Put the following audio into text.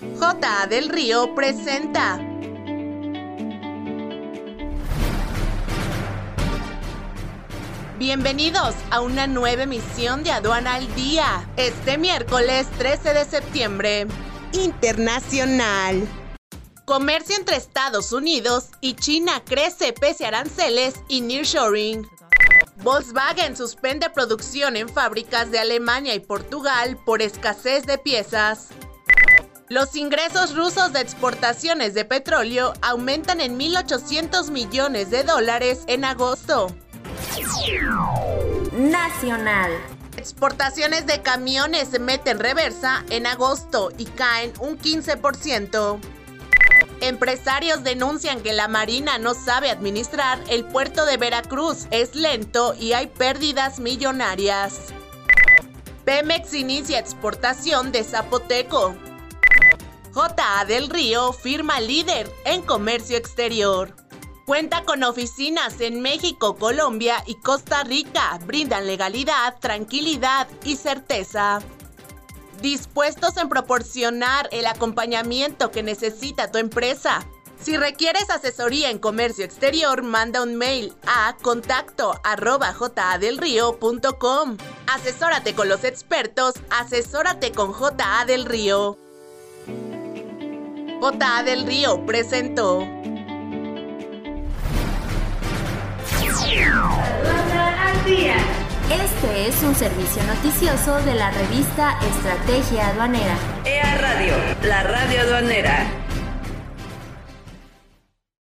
J. del Río presenta. Bienvenidos a una nueva emisión de Aduana al Día, este miércoles 13 de septiembre. Internacional. Comercio entre Estados Unidos y China crece pese a aranceles y nearshoring. Volkswagen suspende producción en fábricas de Alemania y Portugal por escasez de piezas. Los ingresos rusos de exportaciones de petróleo aumentan en 1.800 millones de dólares en agosto. Nacional. Exportaciones de camiones se meten reversa en agosto y caen un 15%. Empresarios denuncian que la Marina no sabe administrar el puerto de Veracruz, es lento y hay pérdidas millonarias. Pemex inicia exportación de Zapoteco. JA del Río firma líder en comercio exterior. Cuenta con oficinas en México, Colombia y Costa Rica. Brindan legalidad, tranquilidad y certeza dispuestos en proporcionar el acompañamiento que necesita tu empresa. Si requieres asesoría en comercio exterior, manda un mail a contacto. Asesórate con los expertos, asesórate con JA del Río. JA del Río presentó. Este es un servicio noticioso de la revista Estrategia Aduanera. EA Radio, la radio aduanera.